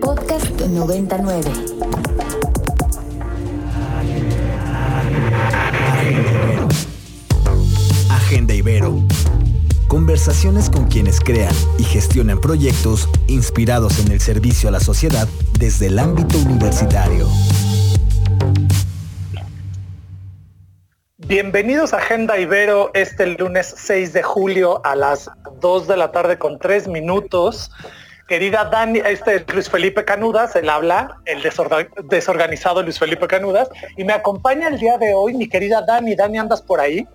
Podcast 99. Agenda Ibero. Conversaciones con quienes crean y gestionan proyectos inspirados en el servicio a la sociedad desde el ámbito universitario. Bienvenidos a Agenda Ibero este lunes 6 de julio a las 2 de la tarde con 3 minutos. Querida Dani, este es Luis Felipe Canudas, él habla, el desorganizado Luis Felipe Canudas, y me acompaña el día de hoy mi querida Dani. Dani, ¿andas por ahí?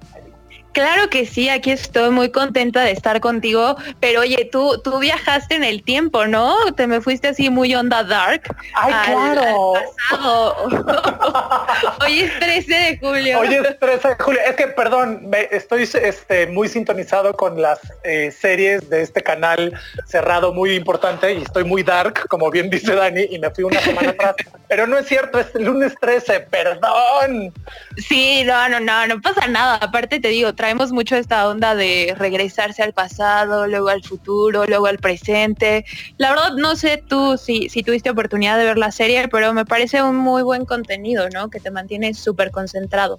Claro que sí, aquí estoy muy contenta de estar contigo, pero oye, tú, tú viajaste en el tiempo, ¿no? Te me fuiste así muy onda dark. Ay, claro. Hoy es 13 de julio. Hoy es 13 de julio. Es que, perdón, me, estoy este, muy sintonizado con las eh, series de este canal cerrado muy importante y estoy muy dark, como bien dice Dani, y me fui una semana atrás. Pero no es cierto, es lunes 13, perdón. Sí, no, no, no, no pasa nada. Aparte te digo, traemos mucho esta onda de regresarse al pasado, luego al futuro, luego al presente. La verdad no sé tú si, si tuviste oportunidad de ver la serie, pero me parece un muy buen contenido, ¿no? Que te mantiene súper concentrado.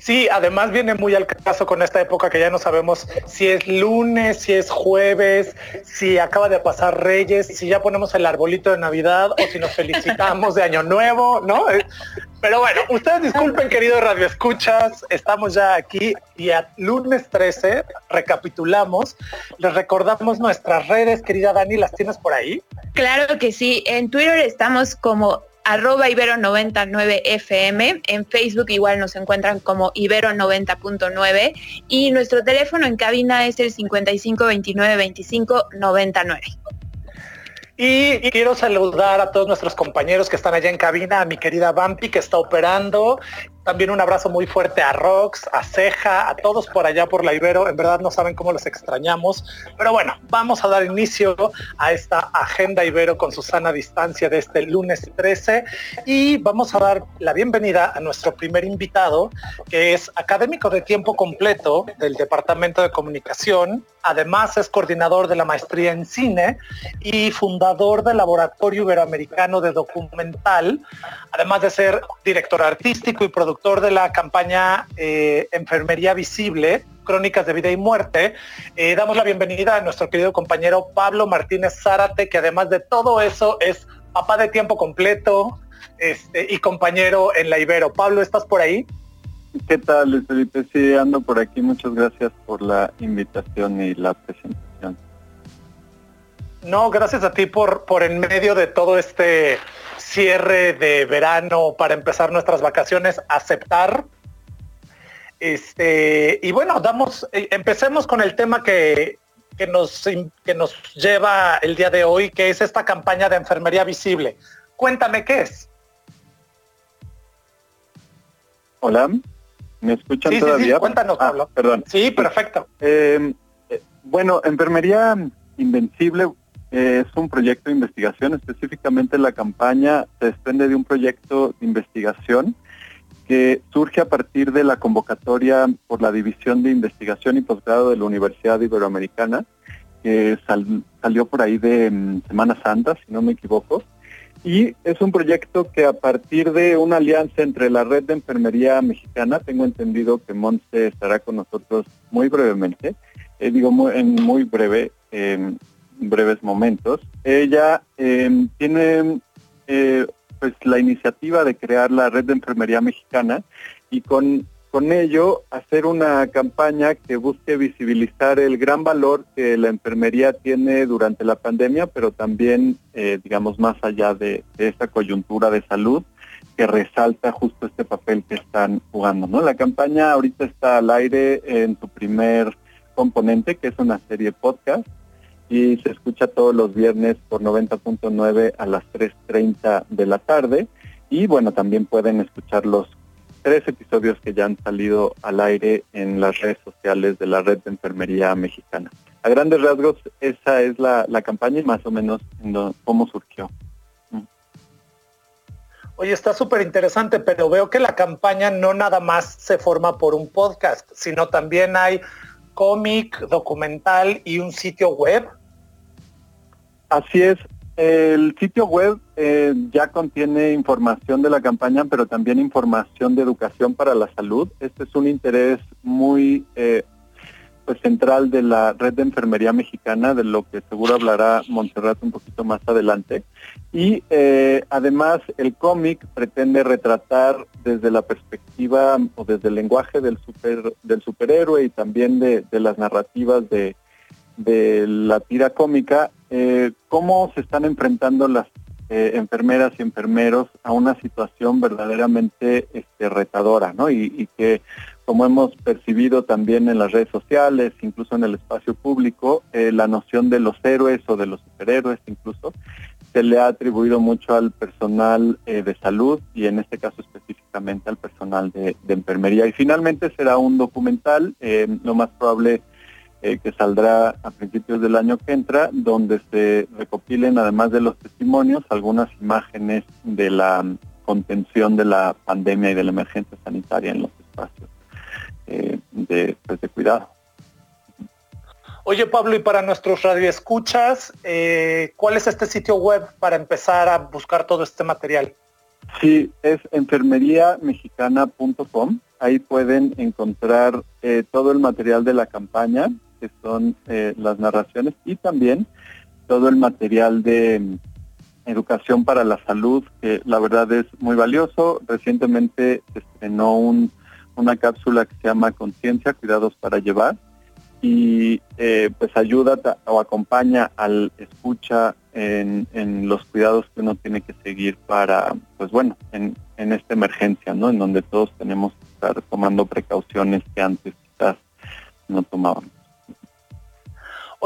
Sí, además viene muy al caso con esta época que ya no sabemos si es lunes, si es jueves, si acaba de pasar Reyes, si ya ponemos el arbolito de Navidad o si nos felicitamos de Año Nuevo, ¿no? Pero bueno, ustedes disculpen, querido Radio Escuchas, estamos ya aquí y a lunes 13 recapitulamos, les recordamos nuestras redes, querida Dani, ¿las tienes por ahí? Claro que sí, en Twitter estamos como arroba ibero99fm. En Facebook igual nos encuentran como ibero90.9 y nuestro teléfono en cabina es el 5529 25 99. Y quiero saludar a todos nuestros compañeros que están allá en cabina, a mi querida Bampi que está operando también un abrazo muy fuerte a Rox, a Ceja, a todos por allá por la Ibero. En verdad no saben cómo los extrañamos. Pero bueno, vamos a dar inicio a esta agenda Ibero con Susana Distancia de este lunes 13 y vamos a dar la bienvenida a nuestro primer invitado, que es académico de tiempo completo del Departamento de Comunicación. Además es coordinador de la maestría en cine y fundador del Laboratorio Iberoamericano de Documental, además de ser director artístico y productor de la campaña eh, Enfermería Visible, Crónicas de Vida y Muerte. Eh, damos la bienvenida a nuestro querido compañero Pablo Martínez Zárate, que además de todo eso es papá de tiempo completo este, y compañero en la Ibero. Pablo, ¿estás por ahí? ¿Qué tal, Luis Felipe? Sí, ando por aquí. Muchas gracias por la invitación y la presentación. No, gracias a ti por, por en medio de todo este cierre de verano para empezar nuestras vacaciones, aceptar. Este, y bueno, damos, eh, empecemos con el tema que, que, nos, que nos lleva el día de hoy, que es esta campaña de enfermería visible. Cuéntame qué es. Hola, ¿me escuchan todavía? Sí, cuéntanos, ah, Pablo. perdón. Sí, perfecto. Eh, eh, bueno, enfermería invencible es un proyecto de investigación, específicamente la campaña se desprende de un proyecto de investigación que surge a partir de la convocatoria por la División de Investigación y Posgrado de la Universidad Iberoamericana, que salió por ahí de mm, Semana Santa, si no me equivoco. Y es un proyecto que a partir de una alianza entre la Red de Enfermería Mexicana, tengo entendido que Monse estará con nosotros muy brevemente, eh, digo en muy breve, breves momentos. Ella em, tiene eh, pues la iniciativa de crear la red de enfermería mexicana y con, con ello hacer una campaña que busque visibilizar el gran valor que la enfermería tiene durante la pandemia, pero también, eh, digamos, más allá de, esta coyuntura de salud que resalta justo este papel que están jugando. ¿no? La campaña ahorita está al aire en su primer componente, que es una serie podcast, y se escucha todos los viernes por 90.9 a las 3.30 de la tarde. Y bueno, también pueden escuchar los tres episodios que ya han salido al aire en las redes sociales de la Red de Enfermería Mexicana. A grandes rasgos, esa es la, campaña y más o menos cómo surgió. Mm. Oye, está súper interesante, pero veo que la campaña no nada más se forma por un podcast, sino también hay cómic, documental y un sitio web. Así es. el sitio web eh, ya contiene información de la campaña, pero también información de educación para la salud. Este es un interés muy eh, pues central de la red de enfermería mexicana, de lo que seguro hablará Montserrat un poquito más adelante. Y eh, además el cómic pretende retratar desde la perspectiva o desde el lenguaje del super del superhéroe y también de las narrativas de la tira cómica, cómo se están enfrentando las eh, enfermeras y enfermeros a una situación verdaderamente este, retadora, ¿no? Y, que, como hemos percibido también en las redes sociales, incluso en el espacio público, eh, la noción de los héroes o de los superhéroes incluso, se le ha atribuido mucho al personal de salud y en este caso específicamente al personal de, de enfermería. Y finalmente será un documental, lo más probable eh, que saldrá a principios del año que entra, donde se recopilen, además de los testimonios, algunas imágenes de la contención de la pandemia y de la emergencia sanitaria en los espacios eh, de, pues, de cuidado. Oye Pablo, y para nuestros radioescuchas, eh, ¿cuál es este sitio web para empezar a buscar todo este material? Sí, es enfermeriamexicana.com. Ahí pueden encontrar eh, todo el material de la campaña, que son eh, las narraciones y también todo el material de mm, educación para la salud, que la verdad es muy valioso. Recientemente estrenó una cápsula que se llama Conciencia, Cuidados para Llevar, y eh, pues ayuda o acompaña al escucha en, los cuidados que uno tiene que seguir para, pues bueno, en, en esta emergencia, ¿no? En donde todos tenemos que estar tomando precauciones que antes quizás no tomábamos.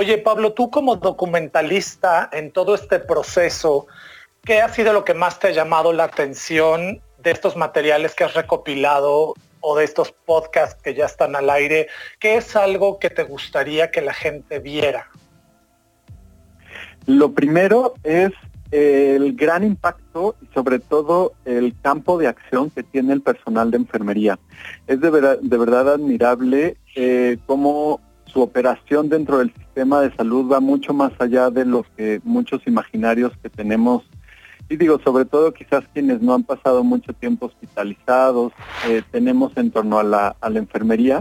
Oye, Pablo, tú como documentalista en todo este proceso, ¿qué ha sido lo que más te ha llamado la atención de estos materiales que has recopilado o de estos podcasts que ya están al aire? ¿Qué es algo que te gustaría que la gente viera? Lo primero es el gran impacto y sobre todo el campo de acción que tiene el personal de enfermería. Es de verdad, de verdad admirable eh, cómo su operación dentro del sistema de salud va mucho más allá de lo que muchos imaginarios que tenemos. Y digo, sobre todo quizás quienes no han pasado mucho tiempo hospitalizados, eh, tenemos en torno a la, enfermería.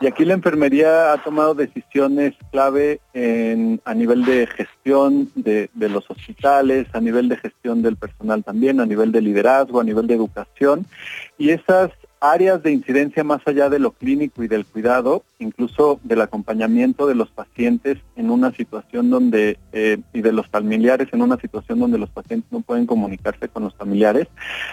Y aquí la enfermería ha tomado decisiones clave en, a nivel de gestión de los hospitales, a nivel de gestión del personal también, a nivel de liderazgo, a nivel de educación. Y esas áreas de incidencia más allá de lo clínico y del cuidado, incluso del acompañamiento de los pacientes en una situación donde, eh, y de los familiares en una situación donde los pacientes no pueden comunicarse con los familiares,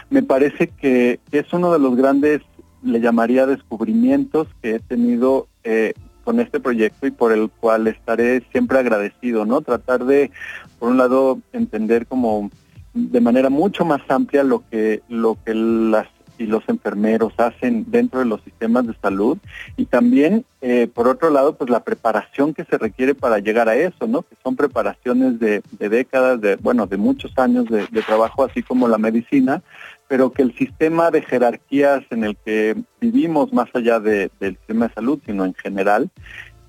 me parece que es uno de los grandes, le llamaría descubrimientos que he tenido eh, con este proyecto y por el cual estaré siempre agradecido, ¿no? Tratar de, por un lado, entender como de manera mucho más amplia lo que, lo que las y los enfermeros hacen dentro de los sistemas de salud. Y también eh, por otro lado pues la preparación que se requiere para llegar a eso no que son preparaciones de, décadas de bueno de muchos años de, trabajo así como la medicina pero que el sistema de jerarquías en el que vivimos más allá del sistema de salud sino en general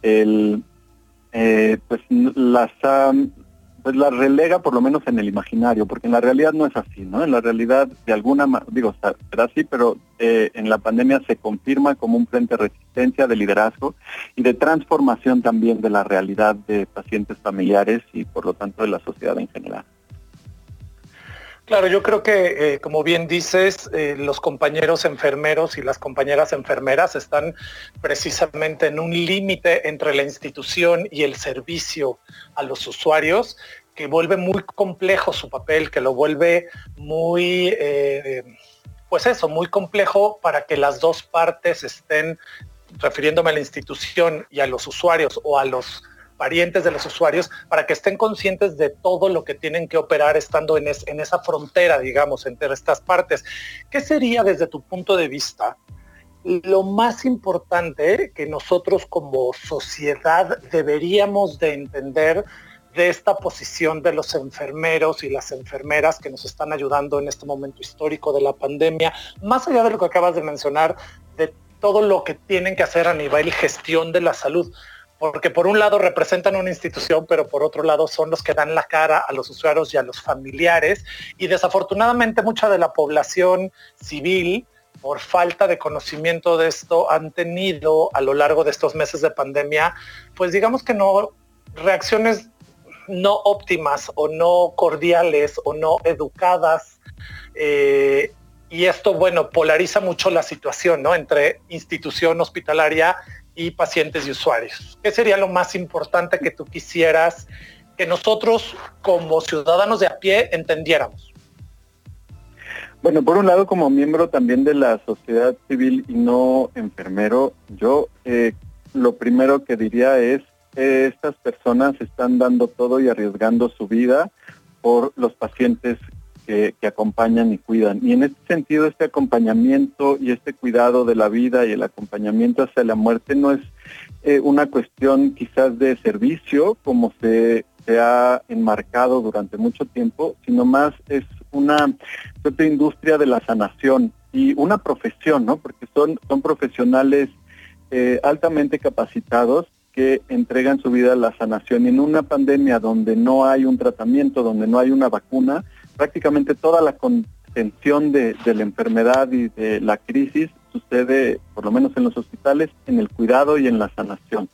el eh, pues las pues la relega por lo menos en el imaginario, porque en la realidad no es así, ¿no? En la realidad, de alguna manera, digo, será así, pero eh, en la pandemia se confirma como un frente de resistencia, de liderazgo y de transformación también de la realidad de pacientes familiares y por lo tanto de la sociedad en general. Claro, yo creo que, eh, como bien dices, eh, los compañeros enfermeros y las compañeras enfermeras están precisamente en un límite entre la institución y el servicio a los usuarios que vuelve muy complejo su papel, que lo vuelve muy, eh, pues eso, muy complejo para que las dos partes estén, refiriéndome a la institución y a los usuarios o a los parientes de los usuarios, para que estén conscientes de todo lo que tienen que operar estando en, en esa frontera, digamos, entre estas partes. ¿Qué sería desde tu punto de vista lo más importante que nosotros como sociedad deberíamos de entender de esta posición de los enfermeros y las enfermeras que nos están ayudando en este momento histórico de la pandemia, más allá de lo que acabas de mencionar, de todo lo que tienen que hacer a nivel gestión de la salud. Porque por un lado representan una institución, pero por otro lado son los que dan la cara a los usuarios y a los familiares. Y desafortunadamente mucha de la población civil, por falta de conocimiento de esto, han tenido a lo largo de estos meses de pandemia, pues digamos que no reacciones no óptimas o no cordiales o no educadas. Eh, y esto, bueno, polariza mucho la situación, ¿no? Entre institución hospitalaria y pacientes y usuarios. ¿Qué sería lo más importante que tú quisieras que nosotros como ciudadanos de a pie entendiéramos? Bueno, por un lado, como miembro también de la sociedad civil y no enfermero, yo eh, lo primero que diría es, eh, estas personas están dando todo y arriesgando su vida por los pacientes que, acompañan y cuidan. Y en este sentido, este acompañamiento y este cuidado de la vida y el acompañamiento hacia la muerte no es eh, una cuestión quizás de servicio, como se, se ha enmarcado durante mucho tiempo, sino más es una industria de la sanación y una profesión, ¿no? Porque son, son profesionales eh, altamente capacitados que entregan su vida a la sanación. En una pandemia donde no hay un tratamiento, donde no hay una vacuna, prácticamente toda la contención de, la enfermedad y de la crisis sucede, por lo menos en los hospitales, en el cuidado y en la sanación.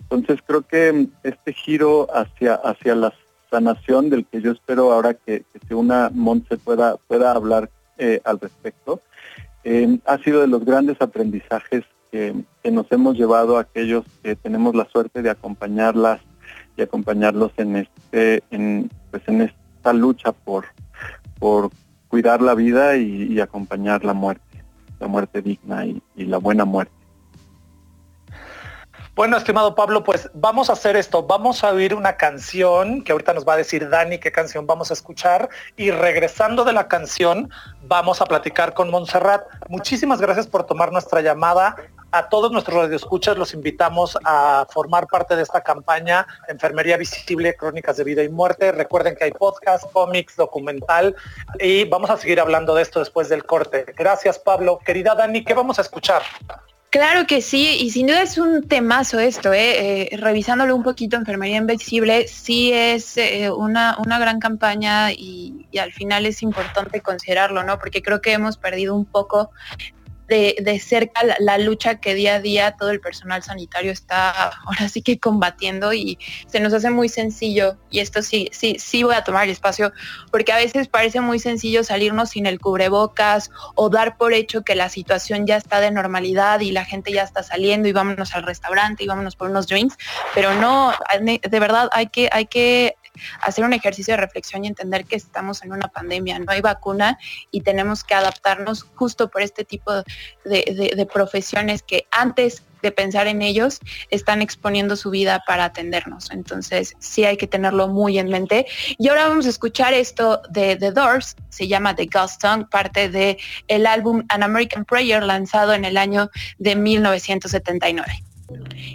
Entonces creo que este giro hacia, hacia la sanación del que yo espero ahora que, que una Montse pueda, pueda hablar eh, al respecto, eh, ha sido de los grandes aprendizajes que, nos hemos llevado a aquellos que tenemos la suerte de acompañarlas y acompañarlos en este, pues en esta lucha por, por cuidar la vida y, acompañar la muerte, la muerte digna y, la buena muerte. Bueno, estimado Pablo, pues vamos a hacer esto. Vamos a oír una canción que ahorita nos va a decir Dani qué canción vamos a escuchar y regresando de la canción vamos a platicar con Montserrat. Muchísimas gracias por tomar nuestra llamada. A todos nuestros radioescuchas los invitamos a formar parte de esta campaña Enfermería Visible, Crónicas de Vida y Muerte. Recuerden que hay podcast, cómics, documental y vamos a seguir hablando de esto después del corte. Gracias Pablo. Querida Dani, ¿qué vamos a escuchar? Claro que sí, y sin duda es un temazo esto, ¿eh? eh revisándolo un poquito, Enfermería Invisible sí es eh, una, una, gran campaña y, y, al final es importante considerarlo, ¿no? Porque creo que hemos perdido un poco de, cerca la, lucha que día a día todo el personal sanitario está ahora sí que combatiendo y se nos hace muy sencillo, y esto sí, sí, sí voy a tomar el espacio, porque a veces parece muy sencillo salirnos sin el cubrebocas o dar por hecho que la situación ya está de normalidad y la gente ya está saliendo y vámonos al restaurante y vámonos por unos drinks, pero no, de verdad hay que, hay que hacer un ejercicio de reflexión y entender que estamos en una pandemia, no hay vacuna y tenemos que adaptarnos justo por este tipo de, profesiones que antes de pensar en ellos, están exponiendo su vida para atendernos. Entonces, sí hay que tenerlo muy en mente. Y ahora vamos a escuchar esto de The Doors, se llama The Ghost Song, parte del el álbum An American Prayer lanzado en el año de 1979.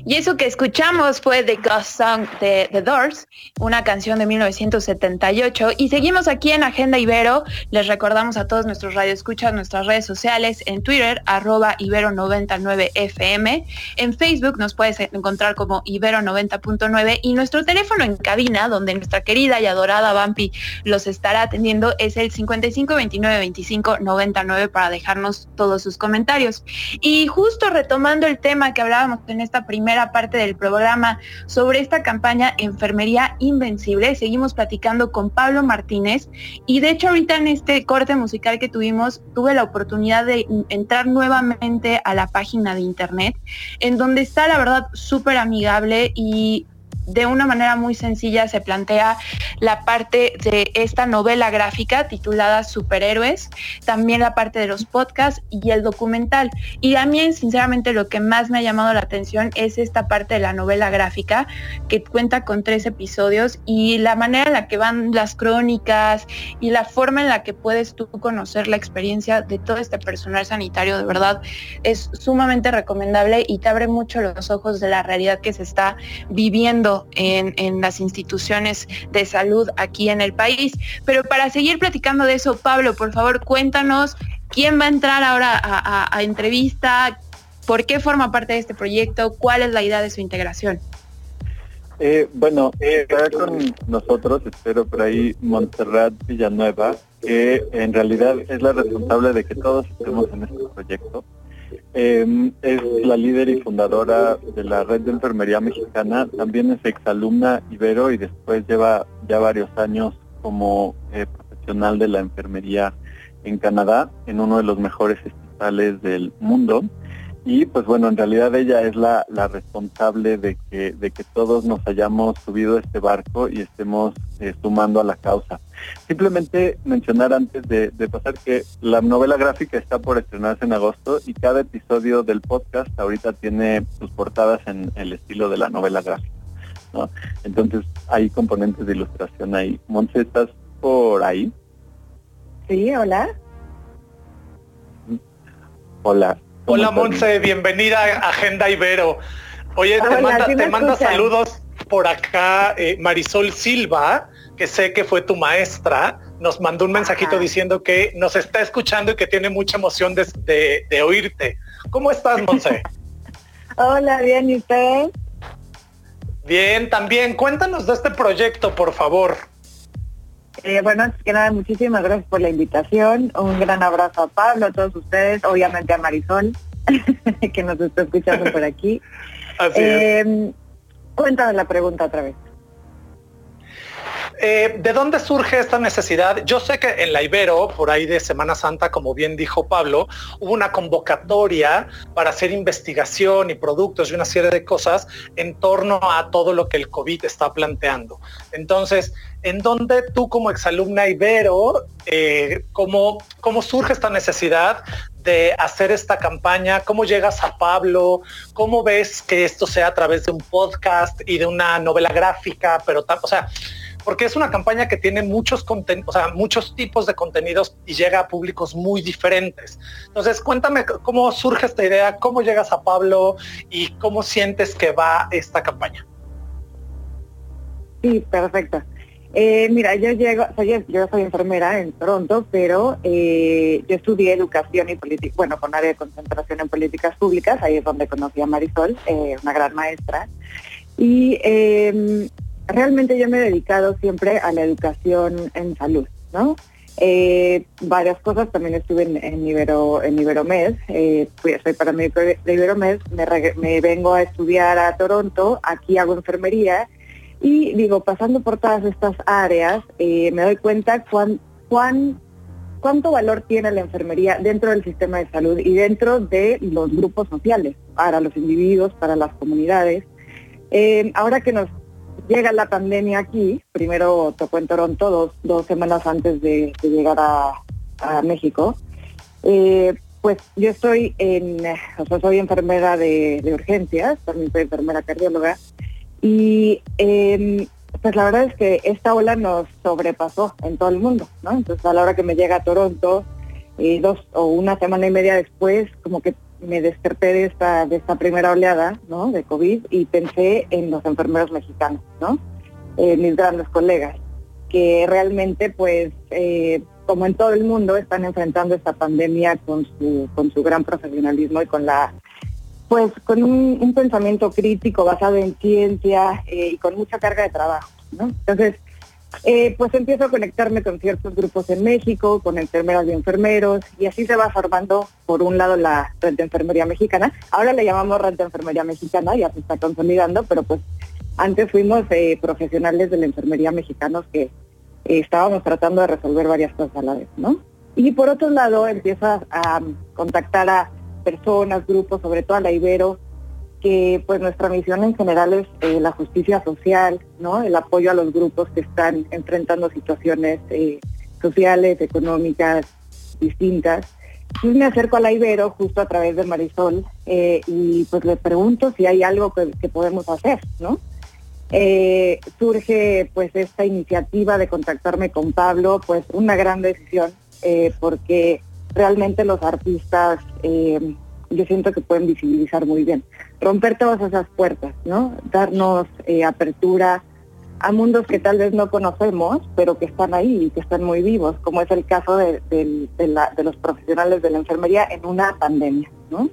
Y eso que escuchamos fue The Ghost Song de The Doors, una canción de 1978. Y seguimos aquí en Agenda Ibero. Les recordamos a todos nuestros radioescuchas nuestras redes sociales en Twitter, arroba Ibero99FM. En Facebook nos puedes encontrar como Ibero90.9 y nuestro teléfono en cabina, donde nuestra querida y adorada Bampi los estará atendiendo, es el 55292599 para dejarnos todos sus comentarios. Y justo retomando el tema que hablábamos en esta primera parte del programa sobre esta campaña Enfermería Invencible. Seguimos platicando con Pablo Martínez y de hecho ahorita en este corte musical que tuvimos tuve la oportunidad de entrar nuevamente a la página de internet en donde está la verdad súper amigable y de una manera muy sencilla se plantea la parte de esta novela gráfica titulada Superhéroes, también la parte de los podcasts y el documental. Y a mí, sinceramente, lo que más me ha llamado la atención es esta parte de la novela gráfica que cuenta con tres episodios y la manera en la que van las crónicas y la forma en la que puedes tú conocer la experiencia de todo este personal sanitario, de verdad, es sumamente recomendable y te abre mucho los ojos de la realidad que se está viviendo en, las instituciones de salud aquí en el país. Pero para seguir platicando de eso, Pablo, por favor, cuéntanos quién va a entrar ahora a, entrevista, por qué forma parte de este proyecto, cuál es la idea de su integración. Eh, bueno, estará con nosotros, espero por ahí, Montserrat Villanueva, que en realidad es la responsable de que todos estemos en este proyecto. Em, es la líder y fundadora de la Red de Enfermería Mexicana, también es exalumna Ibero y después lleva ya varios años como eh, profesional de la enfermería en Canadá, en uno de los mejores hospitales del mundo y pues bueno, en realidad ella es la, responsable de que, de que todos nos hayamos subido a este barco y estemos eh, sumando a la causa. Simplemente mencionar antes de, pasar que la novela gráfica está por estrenarse en agosto y cada episodio del podcast ahorita tiene sus portadas en el estilo de la novela gráfica. ¿no? Entonces hay componentes de ilustración ahí. Montse, ¿estás por ahí? Sí, hola. Hola. Hola Monse, bienvenida a Agenda Ibero. Oye, te manda, saludos por acá eh, Marisol Silva, que sé que fue tu maestra, nos mandó un mensajito diciendo que nos está escuchando y que tiene mucha emoción de, oírte. ¿Cómo estás, Monse? Hola, bien, ¿y usted? Bien, también. Cuéntanos de este proyecto, por favor. Eh, bueno, es que nada, muchísimas gracias por la invitación. Un gran abrazo a Pablo, a todos ustedes, obviamente a Marisol, que nos está escuchando por aquí. Eh, cuéntame la pregunta otra vez. Eh, ¿De dónde surge esta necesidad? Yo sé que en la Ibero, por ahí de Semana Santa, como bien dijo Pablo, hubo una convocatoria para hacer investigación y productos y una serie de cosas en torno a todo lo que el COVID está planteando. Entonces, ¿en dónde tú como exalumna Ibero, eh, cómo, cómo surge esta necesidad de hacer esta campaña? ¿Cómo llegas a Pablo? ¿Cómo ves que esto sea a través de un podcast y de una novela gráfica? Pero, o sea, porque es una campaña que tiene muchos o sea, muchos tipos de contenidos y llega a públicos muy diferentes. Entonces, cuéntame cómo surge esta idea, cómo llegas a Pablo y cómo sientes que va esta campaña. Sí, perfecto. Eh, mira, yo llego, soy, yo soy enfermera en Toronto, pero eh, yo estudié educación y política, bueno, con área de concentración en políticas públicas, ahí es donde conocí a Marisol, eh, una gran maestra. Y em, realmente yo me he dedicado siempre a la educación en salud, ¿no? Eh, varias cosas, también estuve en, Ibero, en Iberomed, eh, soy paramédico de, Iberomed, me, vengo a estudiar a Toronto, aquí hago enfermería y digo, pasando por todas estas áreas, eh, me doy cuenta cuán, cuán, cuánto valor tiene la enfermería dentro del sistema de salud y dentro de los grupos sociales, para los individuos, para las comunidades. Eh, ahora que nos llega la pandemia aquí, primero tocó en Toronto dos, semanas antes de, llegar a, México. Eh, pues yo estoy en, o sea, soy enfermera de, urgencias, también soy enfermera cardióloga, y em, pues la verdad es que esta ola nos sobrepasó en todo el mundo, ¿no? Entonces a la hora que me llega a Toronto, eh, dos o una semana y media después, como que me desperté de esta, de esta primera oleada ¿no? de COVID y pensé en los enfermeros mexicanos, ¿no? Eh, mis grandes colegas, que realmente pues eh, como en todo el mundo están enfrentando esta pandemia con su, con su gran profesionalismo y con la pues con un, pensamiento crítico basado en ciencia eh, y con mucha carga de trabajo, ¿no? Entonces, eh, pues empiezo a conectarme con ciertos grupos en México, con enfermeras y enfermeros, y así se va formando, por un lado, la red de enfermería mexicana. Ahora le llamamos red de enfermería mexicana, ya se está consolidando, pero pues antes fuimos eh, profesionales de la enfermería mexicanos que eh, estábamos tratando de resolver varias cosas a la vez, ¿no? Y por otro lado, empiezas a contactar a personas, grupos, sobre todo a la Ibero, que pues nuestra misión en general es eh, la justicia social, ¿no? El apoyo a los grupos que están enfrentando situaciones eh, sociales, económicas distintas. Y me acerco a la Ibero justo a través de Marisol eh, y pues le pregunto si hay algo que, podemos hacer, ¿no? surge pues esta iniciativa de contactarme con Pablo, pues una gran decisión, porque realmente los artistas yo siento que pueden visibilizar muy bien. Romper todas esas puertas, ¿no? Darnos eh, apertura a mundos que tal vez no conocemos, pero que están ahí y que están muy vivos, como es el caso de, los profesionales de la enfermería en una pandemia, ¿no?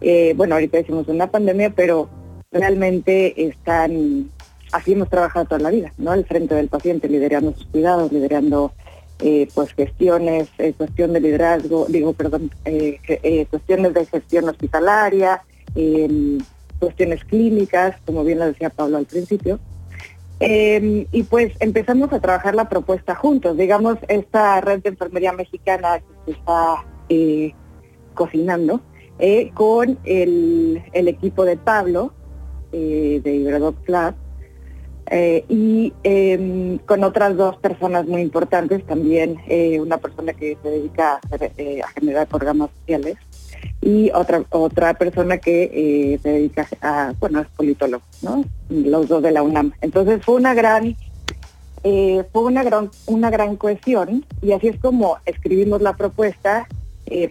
Eh, bueno, ahorita decimos una pandemia, pero realmente están así hemos trabajado toda la vida, ¿no? Al frente del paciente, liderando sus cuidados, liderando eh, pues gestiones, eh, cuestión de liderazgo, digo, perdón, cuestiones de gestión hospitalaria, cuestiones clínicas, como bien lo decía Pablo al principio. Em, y pues empezamos a trabajar la propuesta juntos. Digamos, esta red de enfermería mexicana que se está cocinando con el, equipo de Pablo de Iberodoc eh, y em, con otras dos personas muy importantes, también eh, una persona que se dedica eh, a, generar programas sociales y otra otra persona que se dedica a, bueno, es politólogo, ¿no? Los dos de la UNAM. Entonces fue una gran fue una gran una gran cohesión y así es como escribimos la propuesta,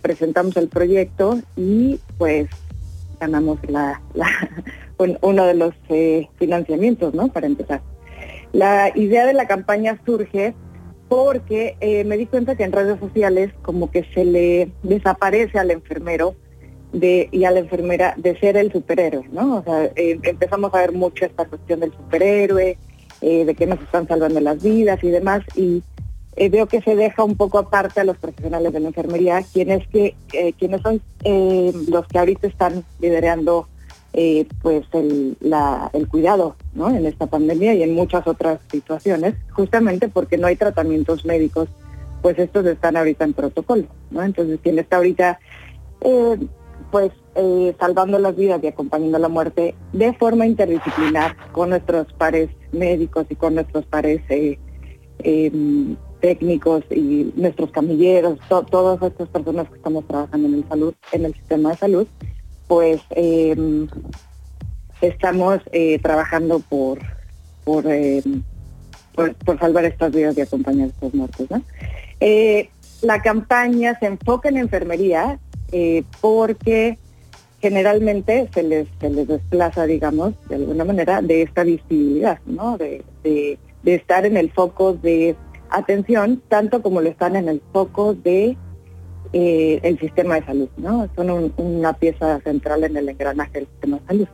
presentamos el proyecto y pues ganamos la, uno de los eh, financiamientos, ¿no? Para empezar. La idea de la campaña surge porque eh, me di cuenta que en redes sociales como que se le desaparece al enfermero de, y a la enfermera de ser el superhéroe, ¿no? O sea, eh, empezamos a ver mucho esta cuestión del superhéroe, de que nos están salvando las vidas y demás, y eh, veo que se deja un poco aparte a los profesionales de la enfermería, quienes que eh, quienes son eh, los que ahorita están liderando pues el, el cuidado en esta pandemia y en muchas otras situaciones, justamente porque no hay tratamientos médicos, pues estos están ahorita en protocolo. Entonces quien está ahorita pues salvando las vidas y acompañando la muerte de forma interdisciplinar con nuestros pares médicos y con nuestros pares técnicos y nuestros camilleros, todas estas personas que estamos trabajando en el salud, en el sistema de salud, pues em, estamos eh, trabajando por em, por, por, salvar estas vidas y acompañar estos muertos. Eh, la campaña se enfoca en enfermería eh, porque generalmente se les, se les desplaza, digamos, de alguna manera, de esta visibilidad, ¿no? de, de estar en el foco de atención, tanto como lo están en el foco de eh, el sistema de salud, ¿no? Son una pieza central en el engranaje del sistema de salud.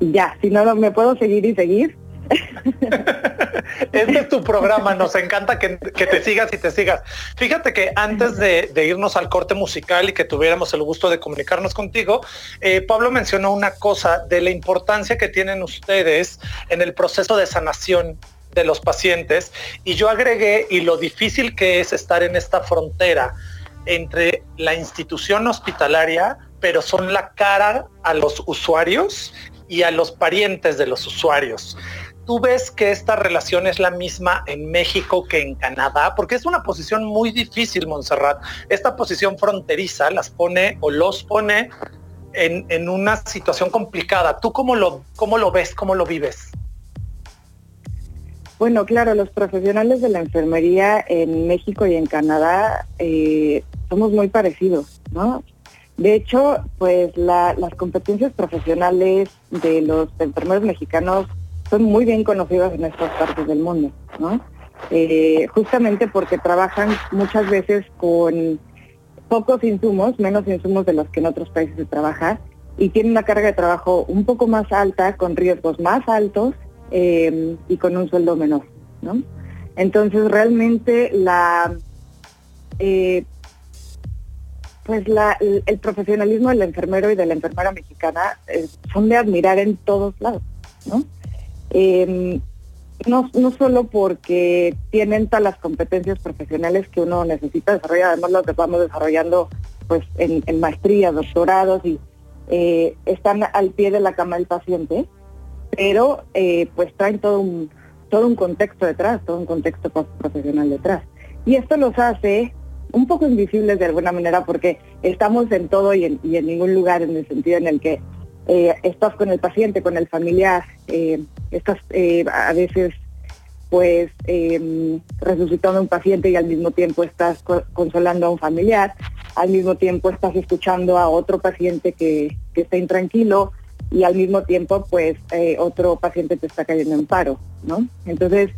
Ya, si no, me puedo seguir y seguir. este es tu programa, nos encanta que, te sigas y te sigas. Fíjate que antes de, irnos al corte musical y que tuviéramos el gusto de comunicarnos contigo, eh, Pablo mencionó una cosa de la importancia que tienen ustedes en el proceso de sanación de los pacientes y yo agregué y lo difícil que es estar en esta frontera entre la institución hospitalaria, pero son la cara a los usuarios y a los parientes de los usuarios. ¿Tú ves que esta relación es la misma en México que en Canadá? Porque es una posición muy difícil, Montserrat. Esta posición fronteriza las pone o los pone en, una situación complicada. ¿Tú cómo lo, cómo lo ves, cómo lo vives? Bueno, claro, los profesionales de la enfermería en México y en Canadá eh, somos muy parecidos, ¿no? De hecho, pues las competencias profesionales de los enfermeros mexicanos son muy bien conocidas en estas partes del mundo, ¿no? Eh, justamente porque trabajan muchas veces con pocos insumos, menos insumos de los que en otros países se trabaja, y tienen una carga de trabajo un poco más alta, con riesgos más altos Em, y con un sueldo menor, ¿no? Entonces realmente la eh, pues la, el profesionalismo del enfermero y de la enfermera mexicana eh, son de admirar en todos lados, ¿no? Em, no, no solo porque tienen todas las competencias profesionales que uno necesita desarrollar, además lo que vamos desarrollando pues en, en maestría, doctorados y eh, están al pie de la cama del paciente, pero eh, pues traen todo un, todo un contexto detrás, todo un contexto profesional detrás. Y esto los hace un poco invisibles de alguna manera porque estamos en todo y en, ningún lugar en el sentido en el que eh, estás con el paciente, con el familiar, eh, estás a veces pues em, resucitando a un paciente y al mismo tiempo estás consolando a un familiar, al mismo tiempo estás escuchando a otro paciente que, que está intranquilo, y al mismo tiempo pues eh, otro paciente te está cayendo en paro, ¿no? Entonces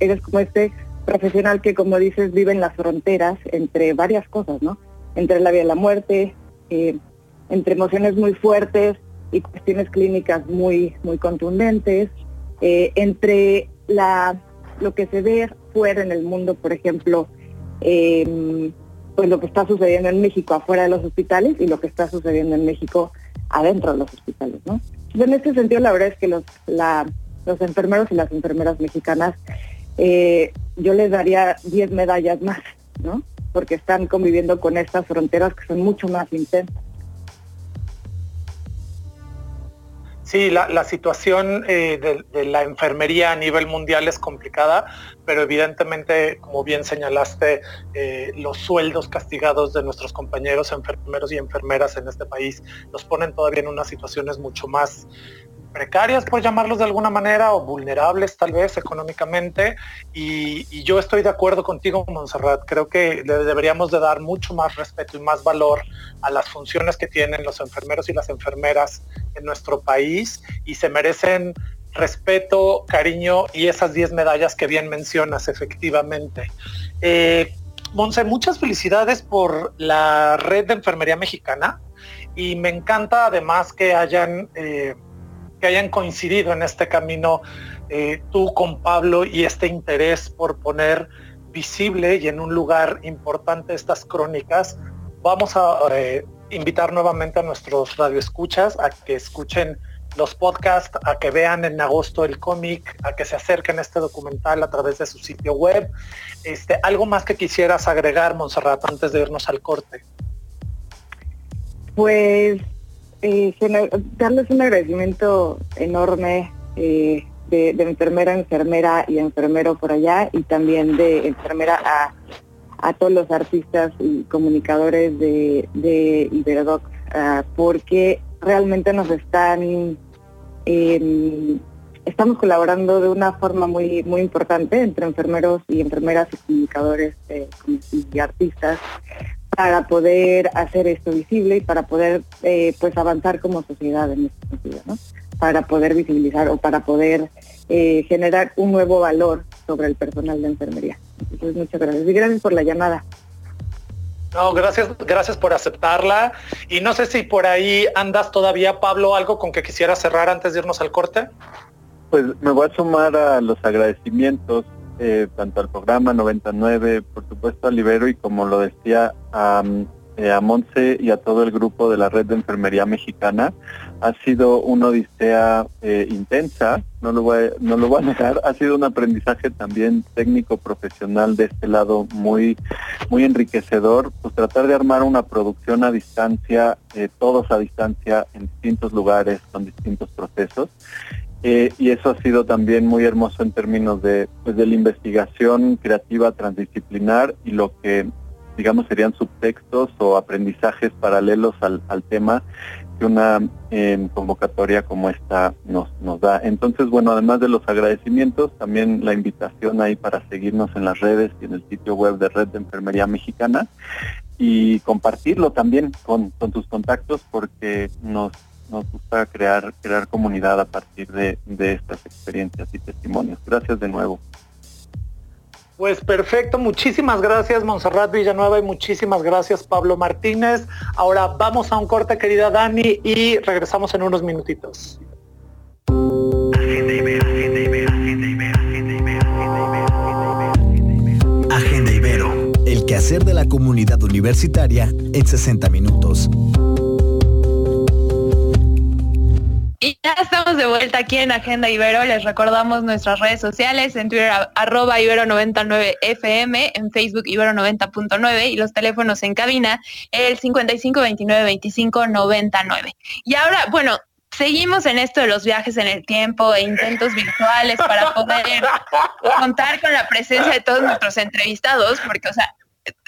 eres como este profesional que como dices vive en las fronteras entre varias cosas, ¿no? Entre la vida y la muerte, eh, entre emociones muy fuertes y cuestiones clínicas muy, muy contundentes, eh, entre la, lo que se ve fuera en el mundo, por ejemplo, em, pues lo que está sucediendo en México afuera de los hospitales y lo que está sucediendo en México adentro de los hospitales, ¿no? en este sentido, la verdad es que los, los enfermeros y las enfermeras mexicanas, eh, yo les daría 10 medallas más, ¿no? Porque están conviviendo con estas fronteras que son mucho más intensas. Sí, la, situación eh, de, la enfermería a nivel mundial es complicada, pero evidentemente, como bien señalaste, eh, los sueldos castigados de nuestros compañeros enfermeros y enfermeras en este país nos ponen todavía en unas situaciones mucho más precarias, por llamarlos de alguna manera, o vulnerables tal vez económicamente. Y, yo estoy de acuerdo contigo, Monserrat. Creo que deberíamos de dar mucho más respeto y más valor a las funciones que tienen los enfermeros y las enfermeras en nuestro país y se merecen respeto, cariño y esas 10 medallas que bien mencionas efectivamente. Eh, Monse, muchas felicidades por la red de enfermería mexicana y me encanta además que hayan... Eh, que hayan coincidido en este camino eh, tú con Pablo y este interés por poner visible y en un lugar importante estas crónicas. Vamos a eh, invitar nuevamente a nuestros radioescuchas a que escuchen los podcasts, a que vean en agosto el cómic, a que se acerquen a este documental a través de su sitio web. Este, algo más que quisieras agregar, Monserrat, antes de irnos al corte. Pues eh, darles un agradecimiento enorme eh, de, enfermera enfermera y enfermero por allá y también de enfermera a, todos los artistas y comunicadores de, de Iberodoc, ah, porque realmente nos están, em, estamos colaborando de una forma muy, muy importante entre enfermeros y enfermeras y comunicadores eh, y artistas para poder hacer esto visible y para poder eh, pues avanzar como sociedad en este sentido, ¿no? Para poder visibilizar o para poder eh, generar un nuevo valor sobre el personal de enfermería. Entonces, muchas gracias. Y gracias por la llamada. No, gracias, gracias por aceptarla. Y no sé si por ahí andas todavía, Pablo, algo con que quisiera cerrar antes de irnos al corte. Pues me voy a sumar a los agradecimientos eh, tanto al programa 99, por supuesto al Libero y como lo decía a, eh, a Monse y a todo el grupo de la red de enfermería mexicana. Ha sido una odisea eh, intensa, no lo, voy, no lo voy a negar, ha sido un aprendizaje también técnico profesional de este lado muy, muy enriquecedor, pues tratar de armar una producción a distancia, todos a distancia en distintos lugares con distintos procesos eh, y eso ha sido también muy hermoso en términos de, pues, de la investigación creativa transdisciplinar y lo que, digamos, serían subtextos o aprendizajes paralelos al, tema que una em, convocatoria como esta nos, nos da. Entonces, bueno, además de los agradecimientos, también la invitación ahí para seguirnos en las redes y en el sitio web de Red de Enfermería Mexicana y compartirlo también con, con tus contactos porque nos nos gusta crear, crear comunidad a partir de, estas experiencias y testimonios. Gracias de nuevo. Pues perfecto, muchísimas gracias Monserrat Villanueva y muchísimas gracias Pablo Martínez. Ahora vamos a un corte querida Dani y regresamos en unos minutitos. Agenda Ibero, el quehacer de la comunidad universitaria en 60 minutos. Y ya estamos de vuelta aquí en Agenda Ibero. Les recordamos nuestras redes sociales en Twitter arroba Ibero99FM, en Facebook Ibero90.9 y los teléfonos en cabina el 55292599. Y ahora, bueno, seguimos en esto de los viajes en el tiempo e intentos virtuales para poder contar con la presencia de todos nuestros entrevistados, porque, o sea,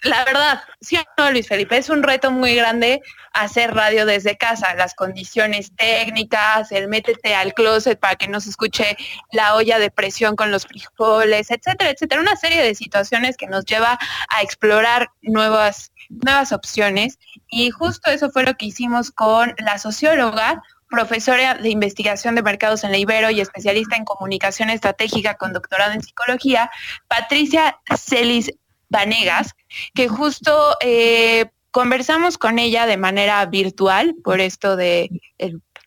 la verdad, sí no, Luis Felipe, es un reto muy grande hacer radio desde casa, las condiciones técnicas, el métete al closet para que no se escuche la olla de presión con los frijoles, etcétera, etcétera. Una serie de situaciones que nos lleva a explorar nuevas, nuevas opciones. Y justo eso fue lo que hicimos con la socióloga profesora de investigación de mercados en la Ibero y especialista en comunicación estratégica con doctorado en psicología, Patricia Celis Vanegas, que justo eh, conversamos con ella de manera virtual por esto de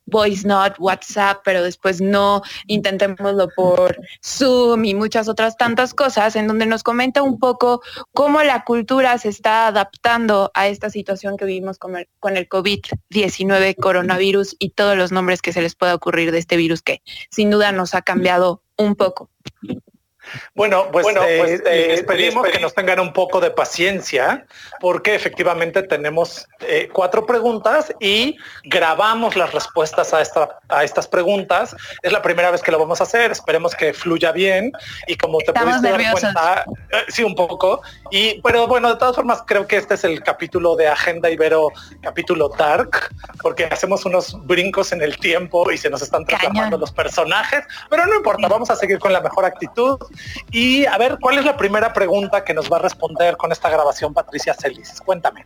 voice note, WhatsApp, pero después no, intentémoslo por Zoom y muchas otras tantas cosas, en donde nos comenta un poco cómo la cultura se está adaptando a esta situación que vivimos con el, con el COVID-19, coronavirus y todos los nombres que se les pueda ocurrir de este virus que sin duda nos ha cambiado un poco. Bueno, pues, bueno, eh, pues eh, les pedimos que nos tengan un poco de paciencia porque efectivamente tenemos eh, cuatro preguntas y grabamos las respuestas a, esta, a estas preguntas. Es la primera vez que lo vamos a hacer, esperemos que fluya bien y como te Estamos pudiste dar cuenta, sí, un poco. Y, pero bueno, de todas formas creo que este es el capítulo de Agenda Ibero, capítulo Dark, porque hacemos unos brincos en el tiempo y se nos están transformando los personajes, pero no importa, vamos a seguir con la mejor actitud y a ver, ¿cuál es la primera pregunta que nos va a responder con esta grabación Patricia Celis? Cuéntame.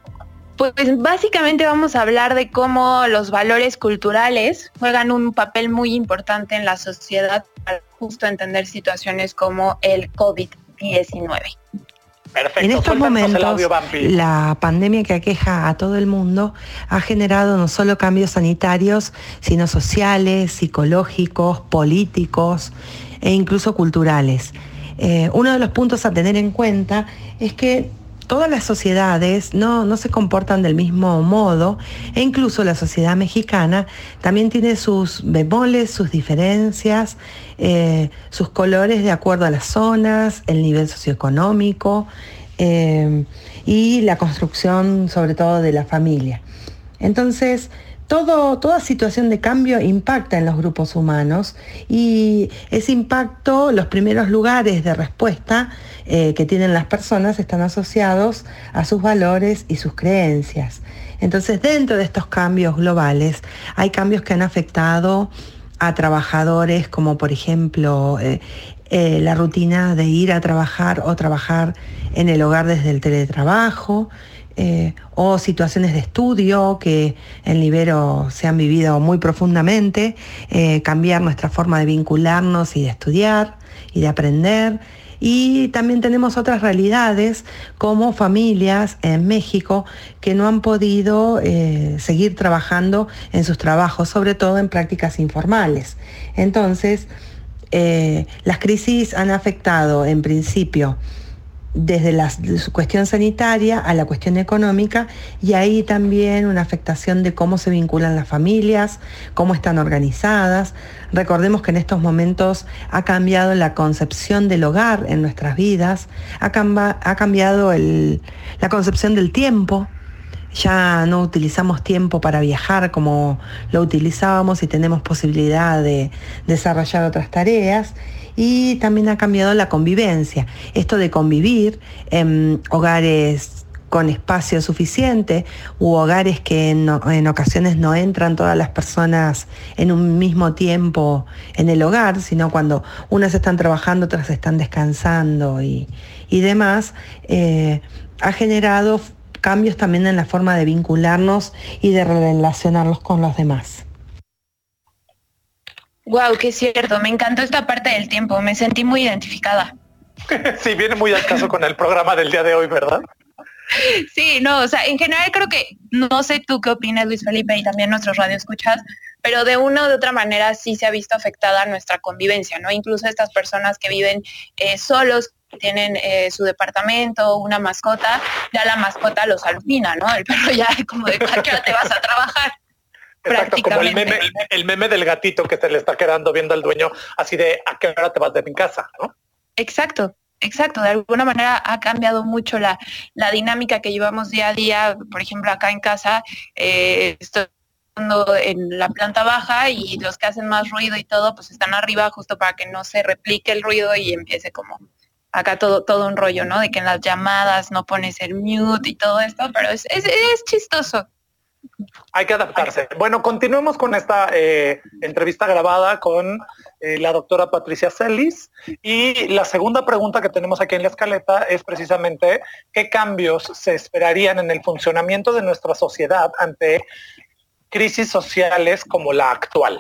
Pues básicamente vamos a hablar de cómo los valores culturales juegan un papel muy importante en la sociedad para justo entender situaciones como el COVID-19. Perfecto. En estos momentos, la pandemia que aqueja a todo el mundo ha generado no solo cambios sanitarios, sino sociales, psicológicos, políticos e incluso culturales. Eh, uno de los puntos a tener en cuenta es que todas las sociedades no, se comportan del mismo modo e incluso la sociedad mexicana también tiene sus bemoles, sus diferencias, eh, sus colores de acuerdo a las zonas, el nivel socioeconómico eh, y la construcción sobre todo de la familia. Entonces, toda situación de cambio impacta en los grupos humanos y ese impacto, los primeros lugares de respuesta eh, que tienen las personas están asociados a sus valores y sus creencias. Entonces, dentro de estos cambios globales, hay cambios que han afectado a trabajadores como por ejemplo eh, eh, la rutina de ir a trabajar o trabajar en el hogar desde el teletrabajo, o situaciones de estudio que en Libero se han vivido muy profundamente, cambiar nuestra forma de vincularnos y de estudiar y de aprender. Y también tenemos otras realidades como familias en México que no han podido eh, seguir trabajando en sus trabajos, sobre todo en prácticas informales. Entonces, las crisis han afectado en principio desde la cuestión sanitaria a la cuestión económica y ahí también una afectación de cómo se vinculan las familias, cómo están organizadas. Recordemos que en estos momentos ha cambiado la concepción del hogar en nuestras vidas, ha, cambiado la concepción del tiempo. Ya no utilizamos tiempo para viajar como lo utilizábamos y tenemos posibilidad de desarrollar otras tareas y también ha cambiado la convivencia. Esto de convivir en hogares con espacio suficiente u hogares que en, ocasiones no entran todas las personas en un mismo tiempo en el hogar, sino cuando unas están trabajando, otras están descansando y, demás, eh, ha generado cambios también en la forma de vincularnos y de relacionarnos con los demás. Wow, qué cierto, me encantó esta parte del tiempo, me sentí muy identificada. sí, viene muy al caso con el programa del día de hoy, ¿verdad? Sí, no, o sea, en general creo que, no sé tú qué opinas Luis Felipe y también nuestros radioescuchas, pero de una u de otra manera sí se ha visto afectada nuestra convivencia, ¿no? Incluso estas personas que viven eh, solos, que tienen eh, su departamento, una mascota, ya la mascota los alucina, ¿no? El perro ya como de cualquiera te vas a trabajar. Exacto, como el meme, el meme del gatito que se le está quedando viendo al dueño, así de a qué hora te vas de mi casa, ¿no? Exacto, exacto. De alguna manera ha cambiado mucho la, dinámica que llevamos día a día. Por ejemplo, acá en casa eh, estoy en la planta baja y los que hacen más ruido y todo, pues están arriba justo para que no se replique el ruido y empiece como acá todo, todo un rollo, ¿no? De que en las llamadas no pones el mute y todo esto, pero es, es, chistoso. Hay que adaptarse. Bueno, continuemos con esta eh, entrevista grabada con eh, la doctora Patricia Celis. Y la segunda pregunta que tenemos aquí en la escaleta es precisamente qué cambios se esperarían en el funcionamiento de nuestra sociedad ante crisis sociales como la actual.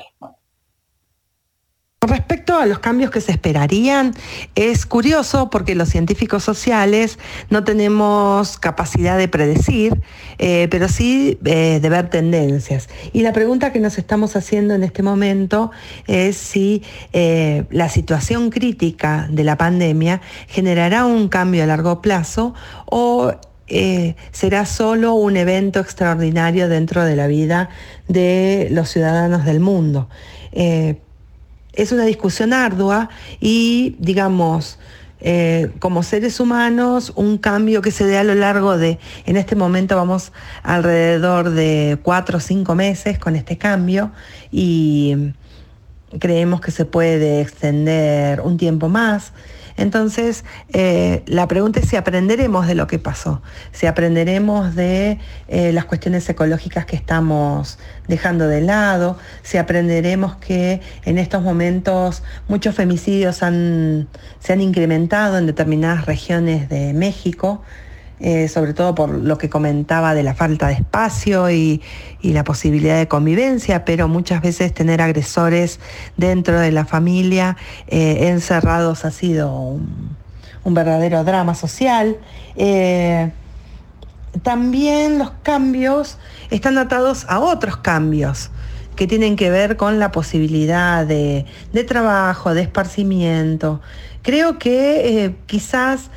Respecto a los cambios que se esperarían, es curioso porque los científicos sociales no tenemos capacidad de predecir, eh, pero sí eh, de ver tendencias. Y la pregunta que nos estamos haciendo en este momento es si eh, la situación crítica de la pandemia generará un cambio a largo plazo o será solo un evento extraordinario dentro de la vida de los ciudadanos del mundo es una discusión ardua y, digamos, eh, como seres humanos, un cambio que se dé a lo largo de, en este momento vamos alrededor de cuatro o cinco meses con este cambio y creemos que se puede extender un tiempo más. Entonces, eh, la pregunta es si aprenderemos de lo que pasó, si aprenderemos de eh, las cuestiones ecológicas que estamos dejando de lado, si aprenderemos que en estos momentos muchos femicidios se han incrementado en determinadas regiones de México, eh, sobre todo por lo que comentaba de la falta de espacio y, la posibilidad de convivencia, pero muchas veces tener agresores dentro de la familia eh, encerrados ha sido un, verdadero drama social. Eh, también los cambios están atados a otros cambios que tienen que ver con la posibilidad de, trabajo, de esparcimiento. Creo que quizás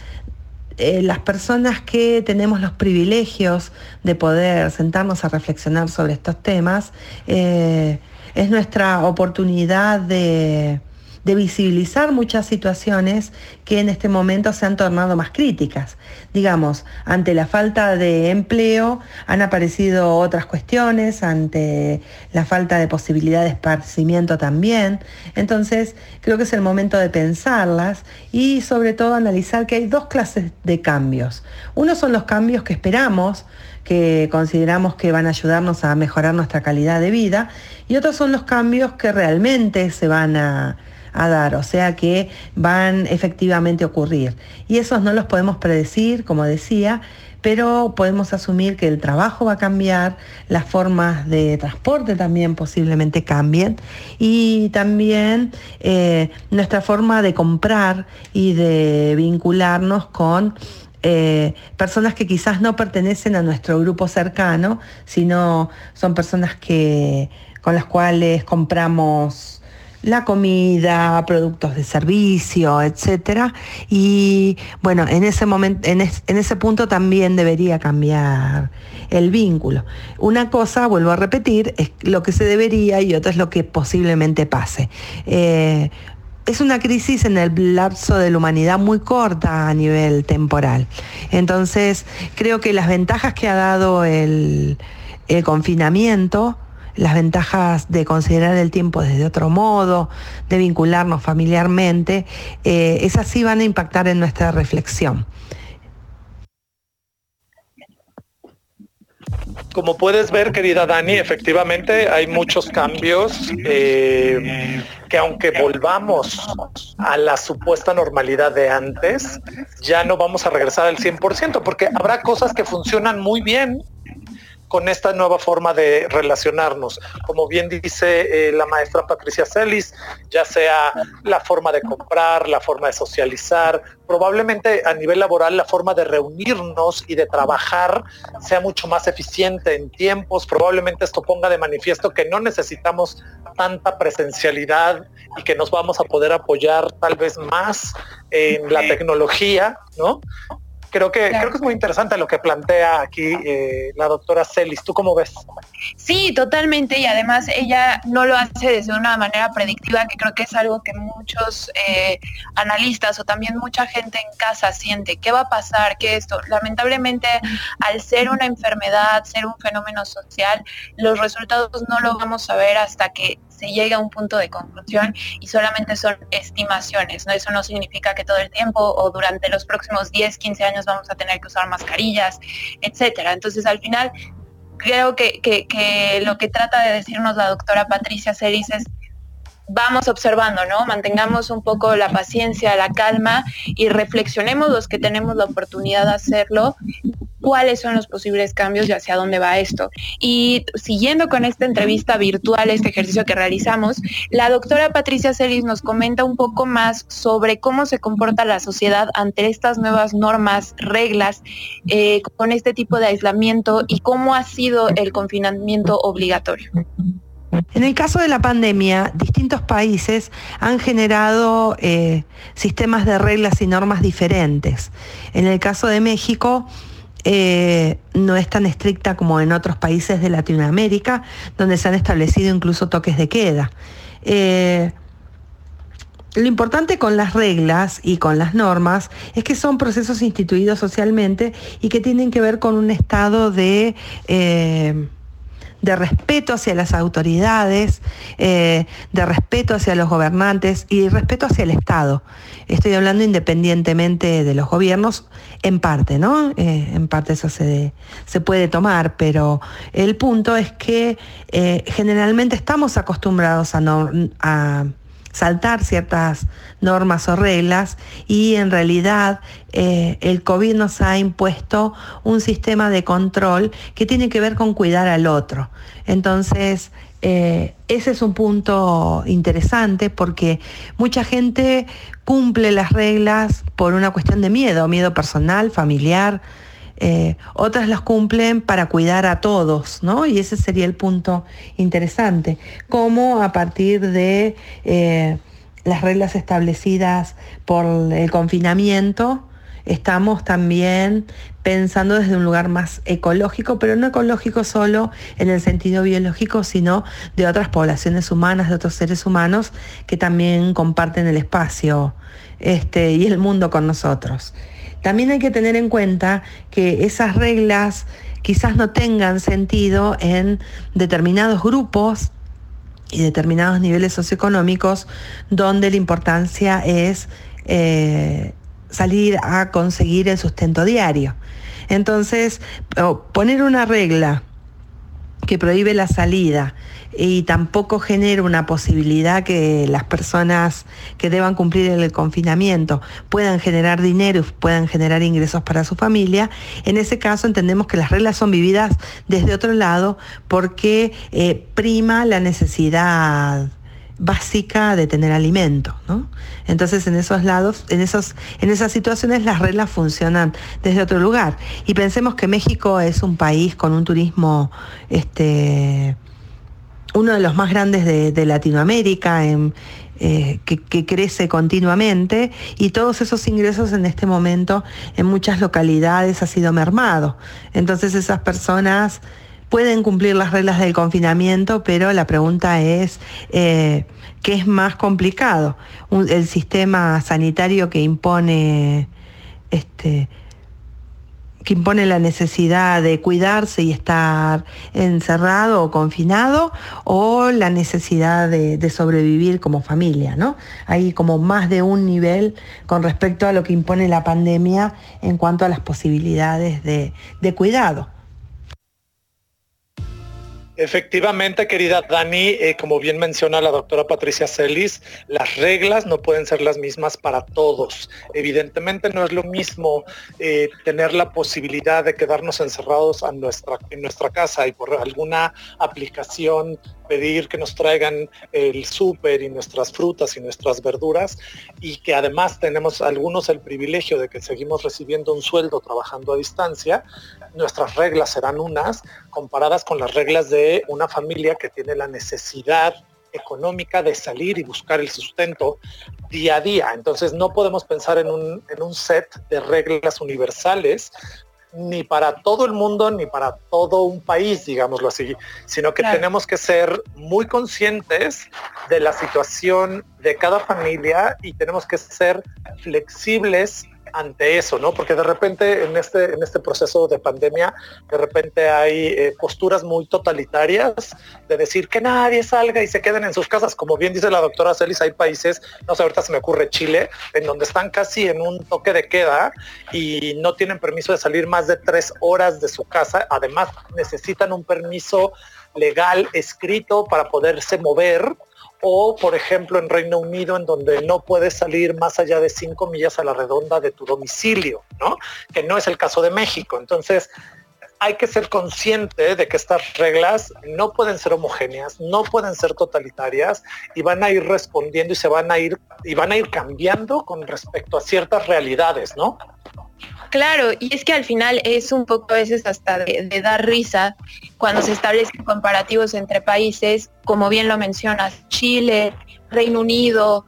eh, las personas que tenemos los privilegios de poder sentarnos a reflexionar sobre estos temas, eh, es nuestra oportunidad de, de visibilizar muchas situaciones que en este momento se han tornado más críticas. Digamos, ante la falta de empleo han aparecido otras cuestiones, ante la falta de posibilidad de esparcimiento también. Entonces, creo que es el momento de pensarlas y sobre todo analizar que hay dos clases de cambios. Uno son los cambios que esperamos, que consideramos que van a ayudarnos a mejorar nuestra calidad de vida, y otros son los cambios que realmente se van a a dar, o sea que van efectivamente a ocurrir. Y esos no los podemos predecir, como decía, pero podemos asumir que el trabajo va a cambiar, las formas de transporte también posiblemente cambien y también eh, nuestra forma de comprar y de vincularnos con eh, personas que quizás no pertenecen a nuestro grupo cercano, sino son personas que, con las cuales compramos la comida, productos de servicio, etcétera. Y bueno, en ese momento, en, ese punto también debería cambiar el vínculo. Una cosa, vuelvo a repetir, es lo que se debería y otra es lo que posiblemente pase. Eh, es una crisis en el lapso de la humanidad muy corta a nivel temporal. Entonces, creo que las ventajas que ha dado el, el confinamiento las ventajas de considerar el tiempo desde otro modo, de vincularnos familiarmente, eh, esas sí van a impactar en nuestra reflexión. Como puedes ver, querida Dani, efectivamente hay muchos cambios eh, que aunque volvamos a la supuesta normalidad de antes, ya no vamos a regresar al 100%, porque habrá cosas que funcionan muy bien con esta nueva forma de relacionarnos. Como bien dice eh, la maestra Patricia Celis, ya sea la forma de comprar, la forma de socializar, probablemente a nivel laboral la forma de reunirnos y de trabajar sea mucho más eficiente en tiempos. Probablemente esto ponga de manifiesto que no necesitamos tanta presencialidad y que nos vamos a poder apoyar tal vez más en la tecnología, ¿no? Creo que, creo que es muy interesante lo que plantea aquí eh, la doctora Celis. ¿Tú cómo ves? Sí, totalmente. Y además ella no lo hace desde una manera predictiva, que creo que es algo que muchos eh, analistas o también mucha gente en casa siente. ¿Qué va a pasar? ¿Qué esto? Lamentablemente, al ser una enfermedad, ser un fenómeno social, los resultados no lo vamos a ver hasta que se llega a un punto de conclusión y solamente son estimaciones, ¿no? Eso no significa que todo el tiempo o durante los próximos 10, 15 años vamos a tener que usar mascarillas, etcétera. Entonces, al final, creo que, lo que trata de decirnos la doctora Patricia Ceris es vamos observando, ¿no? Mantengamos un poco la paciencia, la calma y reflexionemos los que tenemos la oportunidad de hacerlo, cuáles son los posibles cambios y hacia dónde va esto. Y siguiendo con esta entrevista virtual, este ejercicio que realizamos, la doctora Patricia Celis nos comenta un poco más sobre cómo se comporta la sociedad ante estas nuevas normas, reglas, eh, con este tipo de aislamiento y cómo ha sido el confinamiento obligatorio. En el caso de la pandemia, distintos países han generado eh, sistemas de reglas y normas diferentes. En el caso de México, eh, no es tan estricta como en otros países de Latinoamérica, donde se han establecido incluso toques de queda. Eh, lo importante con las reglas y con las normas es que son procesos instituidos socialmente y que tienen que ver con un estado de de respeto hacia las autoridades, eh, de respeto hacia los gobernantes y respeto hacia el Estado. Estoy hablando independientemente de los gobiernos, en parte, ¿no? Eh, en parte eso se, se, puede tomar, pero el punto es que eh, generalmente estamos acostumbrados a, a saltar ciertas normas o reglas y en realidad eh, el COVID nos ha impuesto un sistema de control que tiene que ver con cuidar al otro. Entonces, eh, ese es un punto interesante porque mucha gente cumple las reglas por una cuestión de miedo, miedo personal, familiar, eh, otras las cumplen para cuidar a todos, ¿no? Y ese sería el punto interesante. Cómo a partir de eh, las reglas establecidas por el confinamiento, estamos también pensando desde un lugar más ecológico, pero no ecológico solo en el sentido biológico, sino de otras poblaciones humanas, de otros seres humanos que también comparten el espacio este, y el mundo con nosotros. También hay que tener en cuenta que esas reglas quizás no tengan sentido en determinados grupos y determinados niveles socioeconómicos donde la importancia es eh, salir a conseguir el sustento diario. Entonces, poner una regla que prohíbe la salida y tampoco genera una posibilidad que las personas que deban cumplir el confinamiento puedan generar dinero y puedan generar ingresos para su familia, en ese caso entendemos que las reglas son vividas desde otro lado porque eh, prima la necesidad básica de tener alimento, Entonces en esos lados, en, esos, en esas situaciones las reglas funcionan desde otro lugar. Y pensemos que México es un país con un turismo este, uno de los más grandes de, Latinoamérica, eh, que, crece continuamente y todos esos ingresos en este momento en muchas localidades ha sido mermado. Entonces esas personas pueden cumplir las reglas del confinamiento, pero la pregunta es, eh, ¿qué es más complicado? ¿El sistema sanitario que impone este, que impone la necesidad de cuidarse y estar encerrado o confinado o la necesidad de, sobrevivir como familia, ¿no? Hay como más de un nivel con respecto a lo que impone la pandemia en cuanto a las posibilidades de cuidado. Efectivamente, querida Dani, eh, como bien menciona la doctora Patricia Celis, las reglas no pueden ser las mismas para todos. Evidentemente no es lo mismo eh, tener la posibilidad de quedarnos encerrados en nuestra casa y por alguna aplicación pedir que nos traigan el súper y nuestras frutas y nuestras verduras y que además tenemos algunos el privilegio de que seguimos recibiendo un sueldo trabajando a distancia, nuestras reglas serán unas comparadas con las reglas de una familia que tiene la necesidad económica de salir y buscar el sustento día a día. Entonces no podemos pensar en un, en un set de reglas universales ni para todo el mundo ni para todo un país, digámoslo así, sino que tenemos que ser muy conscientes de la situación de cada familia y tenemos que ser flexibles ante eso, ¿no? Porque de repente en este, en este proceso de pandemia, de repente hay eh, posturas muy totalitarias de decir que nadie salga y se queden en sus casas. Como bien dice la doctora Celis, hay países, no sé, ahorita se me ocurre Chile, en donde están casi en un toque de queda y no tienen permiso de salir más de tres horas de su casa. Además, necesitan un permiso legal escrito para poderse mover o por ejemplo en Reino Unido en donde no puedes salir más allá de cinco millas a la redonda de tu domicilio, ¿no? Que no es el caso de México. Entonces, hay que ser consciente de que estas reglas no pueden ser homogéneas, no pueden ser totalitarias y van a ir respondiendo y se van a ir y van a ir cambiando con respecto a ciertas realidades, ¿no? Claro, y es que al final es un poco a veces hasta de, dar risa cuando se establecen comparativos entre países, como bien lo mencionas, Chile, Reino Unido,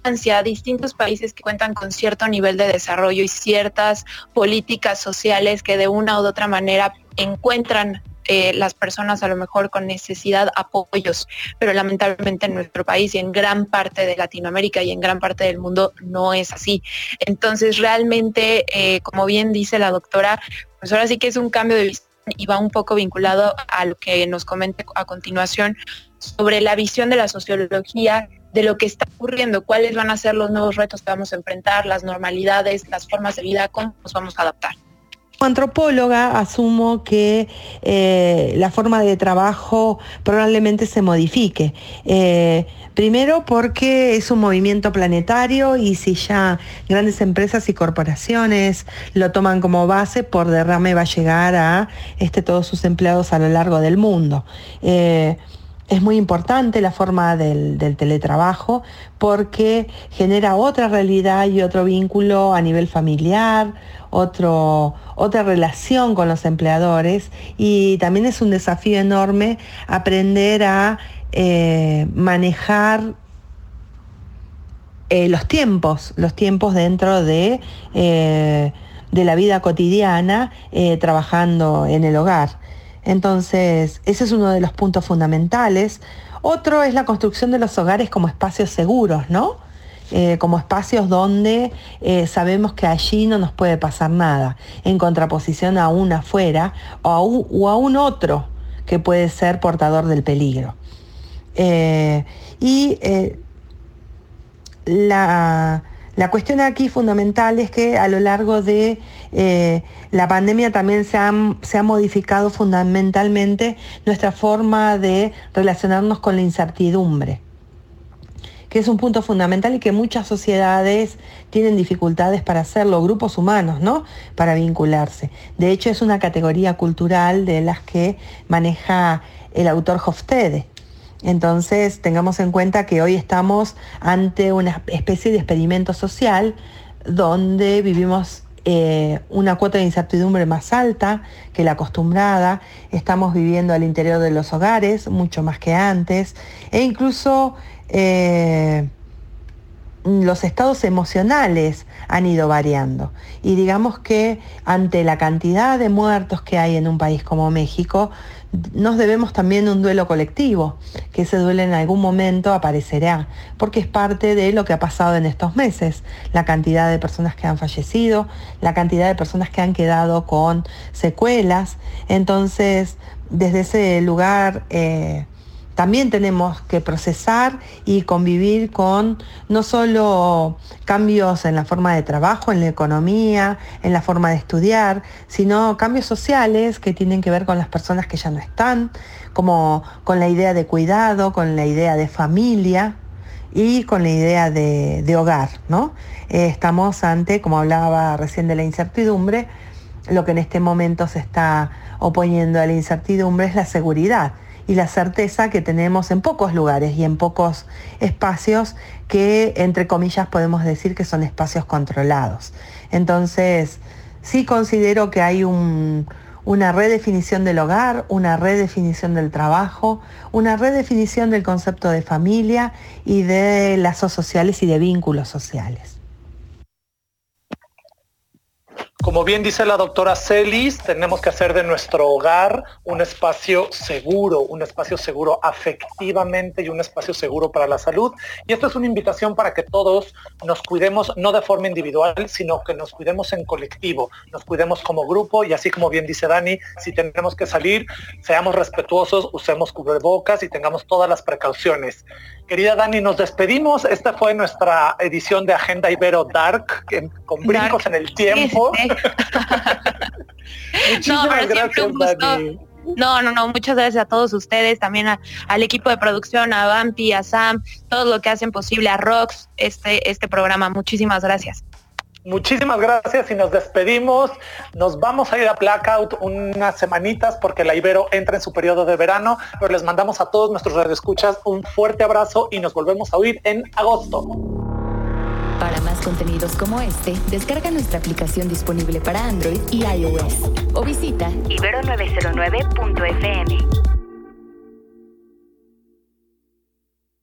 Francia, distintos países que cuentan con cierto nivel de desarrollo y ciertas políticas sociales que de una u otra manera encuentran eh, las personas a lo mejor con necesidad apoyos, pero lamentablemente en nuestro país y en gran parte de Latinoamérica y en gran parte del mundo no es así. Entonces realmente, eh, como bien dice la doctora, pues ahora sí que es un cambio de visión y va un poco vinculado a lo que nos comente a continuación sobre la visión de la sociología de lo que está ocurriendo, cuáles van a ser los nuevos retos que vamos a enfrentar, las normalidades, las formas de vida, cómo nos vamos a adaptar. Como antropóloga asumo que eh, la forma de trabajo probablemente se modifique. Eh, primero porque es un movimiento planetario y si ya grandes empresas y corporaciones lo toman como base, por derrame va a llegar a este, todos sus empleados a lo largo del mundo. Eh, es muy importante la forma del, teletrabajo porque genera otra realidad y otro vínculo a nivel familiar, otra relación con los empleadores y también es un desafío enorme aprender a eh, manejar eh, los tiempos, los tiempos dentro de, eh, de la vida cotidiana trabajando en el hogar. Entonces, ese es uno de los puntos fundamentales. Otro es la construcción de los hogares como espacios seguros, ¿no? Eh, como espacios donde eh, sabemos que allí no nos puede pasar nada, en contraposición a un afuera o a un, otro que puede ser portador del peligro. Eh, y la, la cuestión aquí fundamental es que a lo largo de eh, la pandemia también se ha, modificado fundamentalmente nuestra forma de relacionarnos con la incertidumbre que es un punto fundamental y que muchas sociedades tienen dificultades para hacerlo, grupos humanos, ¿no? Para vincularse. De hecho, es una categoría cultural de las que maneja el autor Hofstede. Entonces, tengamos en cuenta que hoy estamos ante una especie de experimento social donde vivimos eh, una cuota de incertidumbre más alta que la acostumbrada, estamos viviendo al interior de los hogares mucho más que antes e incluso eh, los estados emocionales han ido variando. Y digamos que ante la cantidad de muertos que hay en un país como México, nos debemos también un duelo colectivo, que ese duelo en algún momento aparecerá, porque es parte de lo que ha pasado en estos meses, la cantidad de personas que han fallecido, la cantidad de personas que han quedado con secuelas. Entonces, desde ese lugar... Eh, también tenemos que procesar y convivir con no solo cambios en la forma de trabajo, en la economía, en la forma de estudiar, sino cambios sociales que tienen que ver con las personas que ya no están, como con la idea de cuidado, con la idea de familia y con la idea de, hogar. ¿no? Eh, estamos ante, como hablaba recién de la incertidumbre, lo que en este momento se está oponiendo a la incertidumbre es la seguridad y la certeza que tenemos en pocos lugares y en pocos espacios que, entre comillas, podemos decir que son espacios controlados. Entonces, sí considero que hay una redefinición del hogar, una redefinición del trabajo, una redefinición del concepto de familia y de lazos sociales y de vínculos sociales. Como bien dice la doctora Celis, tenemos que hacer de nuestro hogar un espacio seguro, un espacio seguro afectivamente y un espacio seguro para la salud. Y esto es una invitación para que todos nos cuidemos, no de forma individual, sino que nos cuidemos en colectivo, nos cuidemos como grupo y así como bien dice Dani, si tenemos que salir, seamos respetuosos, usemos cubrebocas y tengamos todas las precauciones. Querida Dani, nos despedimos. Esta fue nuestra edición de Agenda Ibero Dark, con brincos en el tiempo. Muchísimas gracias, Dani. No, no, no, muchas gracias a todos ustedes, también al equipo de producción, a Bampi, a Sam, todo lo que hacen posible, a Rox, este, este programa. Muchísimas gracias. Muchísimas gracias y nos despedimos. Nos vamos a ir a Blackout unas semanitas porque la Ibero entra en su periodo de verano, pero les mandamos a todos nuestros radioescuchas un fuerte abrazo y nos volvemos a oír en agosto. Para más contenidos como este, descarga nuestra aplicación disponible para Android y iOS o visita ibero909.fm.